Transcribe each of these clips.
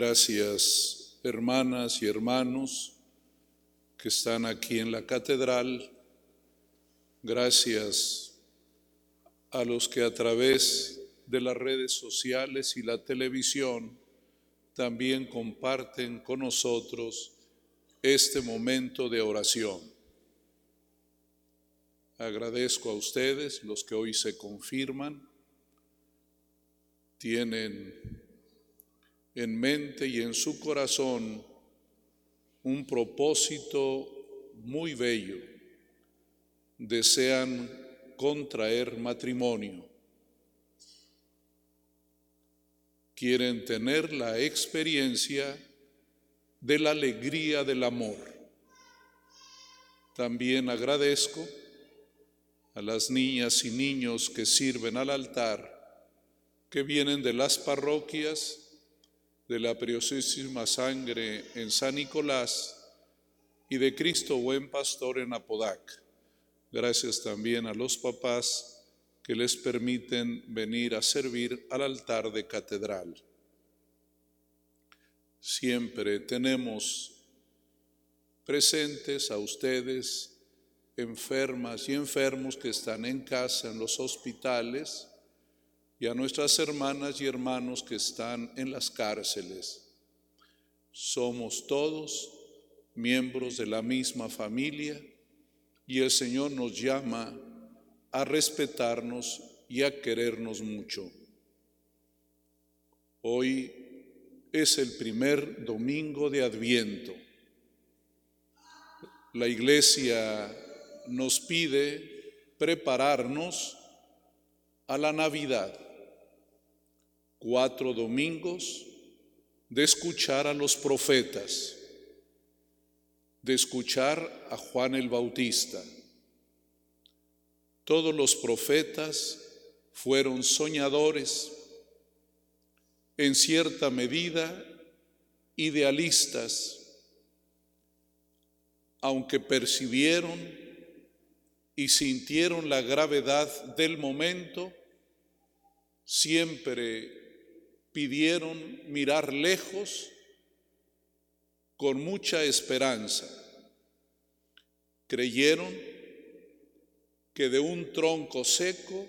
Gracias, hermanas y hermanos que están aquí en la catedral. Gracias a los que a través de las redes sociales y la televisión también comparten con nosotros este momento de oración. Agradezco a ustedes, los que hoy se confirman, tienen en mente y en su corazón un propósito muy bello. Desean contraer matrimonio. Quieren tener la experiencia de la alegría del amor. También agradezco a las niñas y niños que sirven al altar, que vienen de las parroquias de la preciosísima sangre en San Nicolás y de Cristo buen pastor en Apodac. Gracias también a los papás que les permiten venir a servir al altar de catedral. Siempre tenemos presentes a ustedes, enfermas y enfermos que están en casa, en los hospitales, y a nuestras hermanas y hermanos que están en las cárceles. Somos todos miembros de la misma familia y el Señor nos llama a respetarnos y a querernos mucho. Hoy es el primer domingo de Adviento. La iglesia nos pide prepararnos a la Navidad cuatro domingos de escuchar a los profetas, de escuchar a Juan el Bautista. Todos los profetas fueron soñadores, en cierta medida idealistas, aunque percibieron y sintieron la gravedad del momento, siempre pidieron mirar lejos con mucha esperanza. Creyeron que de un tronco seco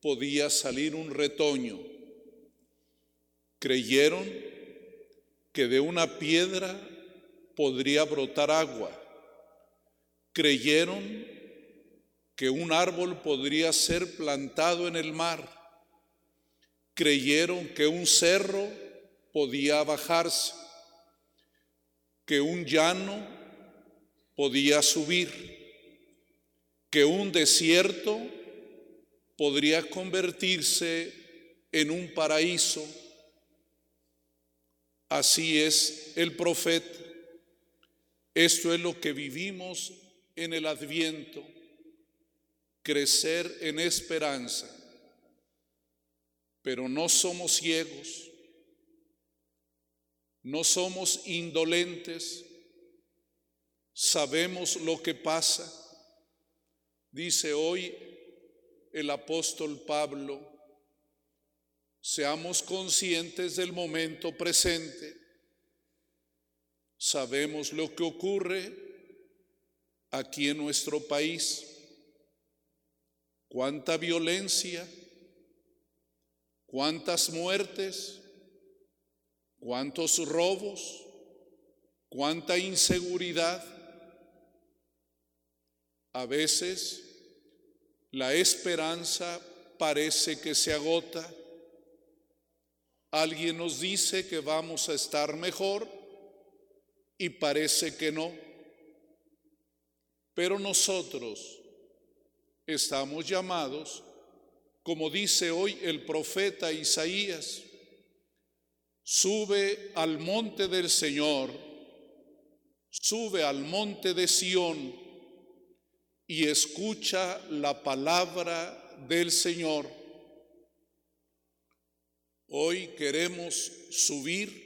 podía salir un retoño. Creyeron que de una piedra podría brotar agua. Creyeron que un árbol podría ser plantado en el mar creyeron que un cerro podía bajarse, que un llano podía subir, que un desierto podría convertirse en un paraíso. Así es el profeta. Esto es lo que vivimos en el adviento, crecer en esperanza pero no somos ciegos, no somos indolentes, sabemos lo que pasa. Dice hoy el apóstol Pablo, seamos conscientes del momento presente, sabemos lo que ocurre aquí en nuestro país, cuánta violencia, cuántas muertes, cuántos robos, cuánta inseguridad. A veces la esperanza parece que se agota. Alguien nos dice que vamos a estar mejor y parece que no. Pero nosotros estamos llamados como dice hoy el profeta Isaías, sube al monte del Señor, sube al monte de Sión y escucha la palabra del Señor. Hoy queremos subir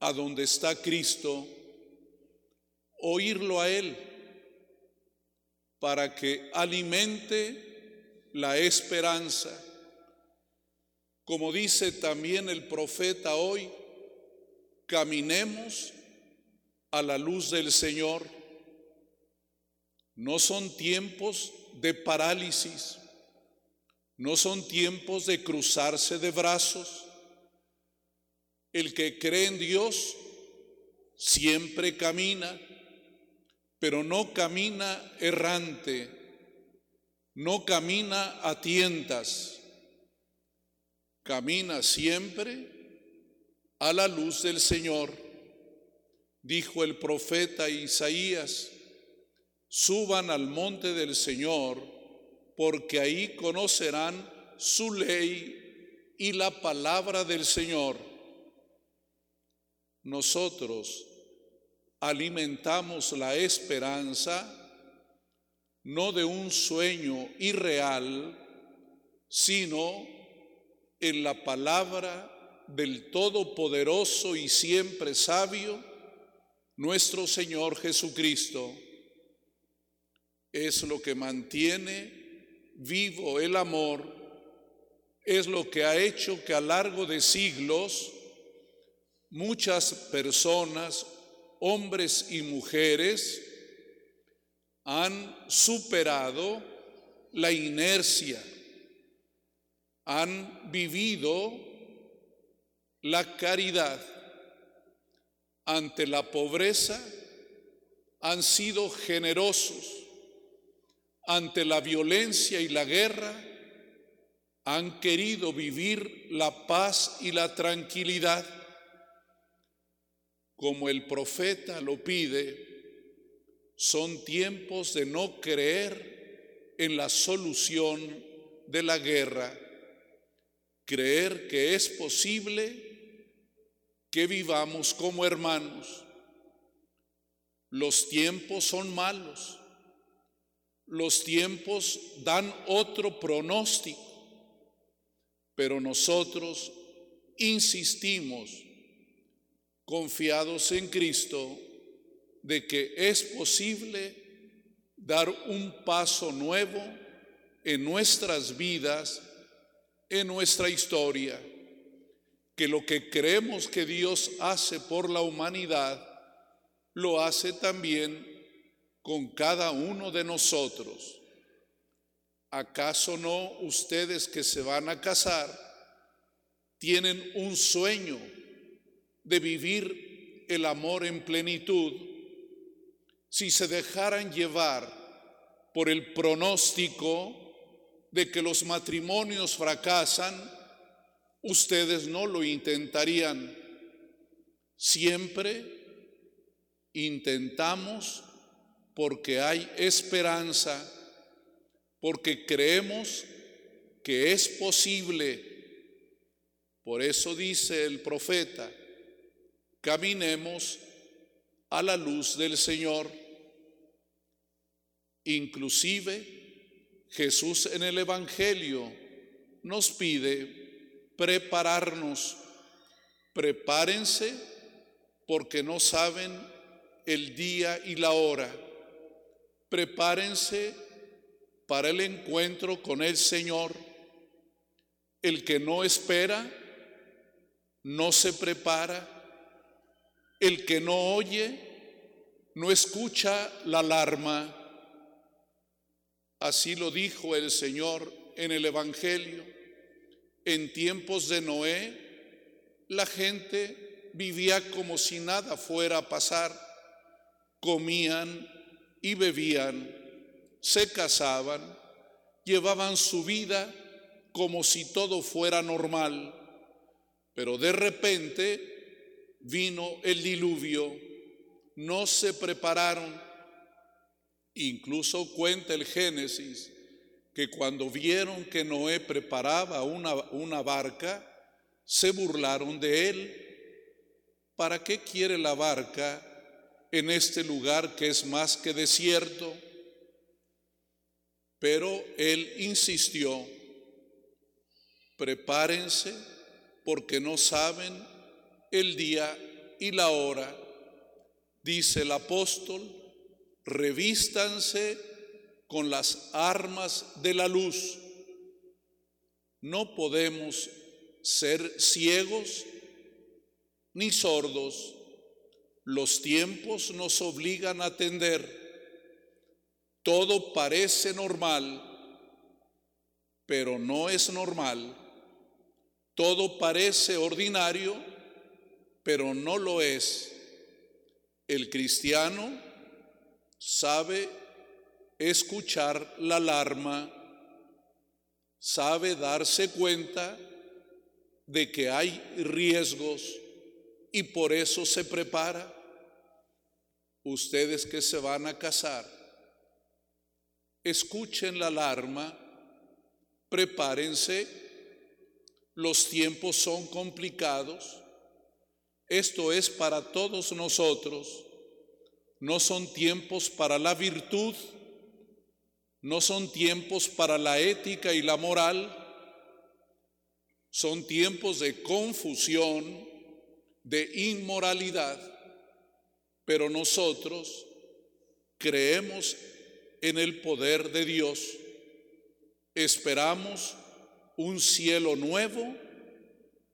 a donde está Cristo, oírlo a Él, para que alimente la esperanza. Como dice también el profeta hoy, caminemos a la luz del Señor. No son tiempos de parálisis, no son tiempos de cruzarse de brazos. El que cree en Dios siempre camina, pero no camina errante, no camina a tientas, camina siempre a la luz del Señor. Dijo el profeta Isaías, suban al monte del Señor, porque ahí conocerán su ley y la palabra del Señor. Nosotros alimentamos la esperanza no de un sueño irreal, sino en la palabra del Todopoderoso y siempre sabio, nuestro Señor Jesucristo. Es lo que mantiene vivo el amor, es lo que ha hecho que a largo de siglos muchas personas, hombres y mujeres, han superado la inercia, han vivido la caridad ante la pobreza, han sido generosos ante la violencia y la guerra, han querido vivir la paz y la tranquilidad. Como el profeta lo pide, son tiempos de no creer en la solución de la guerra, creer que es posible que vivamos como hermanos. Los tiempos son malos. Los tiempos dan otro pronóstico. Pero nosotros insistimos, confiados en Cristo, de que es posible dar un paso nuevo en nuestras vidas, en nuestra historia que lo que creemos que Dios hace por la humanidad, lo hace también con cada uno de nosotros. ¿Acaso no ustedes que se van a casar tienen un sueño de vivir el amor en plenitud? Si se dejaran llevar por el pronóstico de que los matrimonios fracasan, ustedes no lo intentarían. Siempre intentamos porque hay esperanza, porque creemos que es posible. Por eso dice el profeta, caminemos a la luz del Señor. Inclusive Jesús en el Evangelio nos pide prepararnos. Prepárense porque no saben el día y la hora. Prepárense para el encuentro con el Señor. El que no espera, no se prepara. El que no oye, no escucha la alarma. Así lo dijo el Señor en el Evangelio. En tiempos de Noé, la gente vivía como si nada fuera a pasar. Comían y bebían, se casaban, llevaban su vida como si todo fuera normal. Pero de repente vino el diluvio, no se prepararon. Incluso cuenta el Génesis que cuando vieron que Noé preparaba una, una barca, se burlaron de él. ¿Para qué quiere la barca en este lugar que es más que desierto? Pero él insistió, prepárense porque no saben el día y la hora. Dice el apóstol, revístanse con las armas de la luz. No podemos ser ciegos ni sordos. Los tiempos nos obligan a atender. Todo parece normal, pero no es normal. Todo parece ordinario, pero no lo es. El cristiano sabe escuchar la alarma, sabe darse cuenta de que hay riesgos y por eso se prepara. Ustedes que se van a casar, escuchen la alarma, prepárense, los tiempos son complicados, esto es para todos nosotros, no son tiempos para la virtud, no son tiempos para la ética y la moral, son tiempos de confusión, de inmoralidad, pero nosotros creemos en el poder de Dios, esperamos un cielo nuevo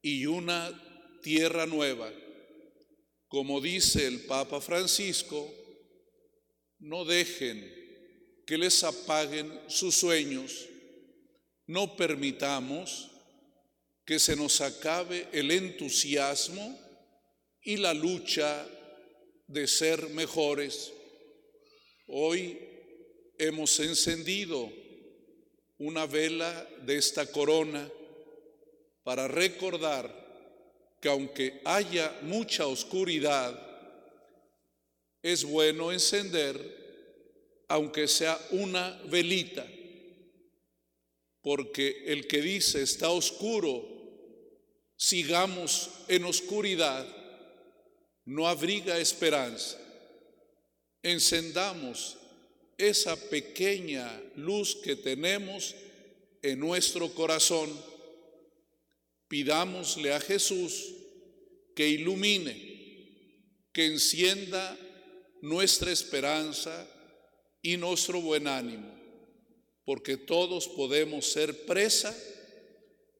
y una tierra nueva. Como dice el Papa Francisco, no dejen que les apaguen sus sueños. No permitamos que se nos acabe el entusiasmo y la lucha de ser mejores. Hoy hemos encendido una vela de esta corona para recordar que aunque haya mucha oscuridad, es bueno encender aunque sea una velita, porque el que dice está oscuro, sigamos en oscuridad, no abriga esperanza. Encendamos esa pequeña luz que tenemos en nuestro corazón. Pidámosle a Jesús que ilumine, que encienda nuestra esperanza y nuestro buen ánimo, porque todos podemos ser presa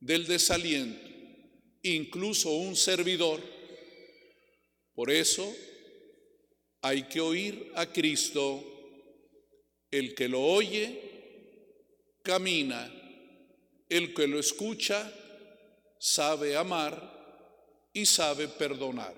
del desaliento, incluso un servidor. Por eso hay que oír a Cristo, el que lo oye, camina, el que lo escucha, sabe amar y sabe perdonar.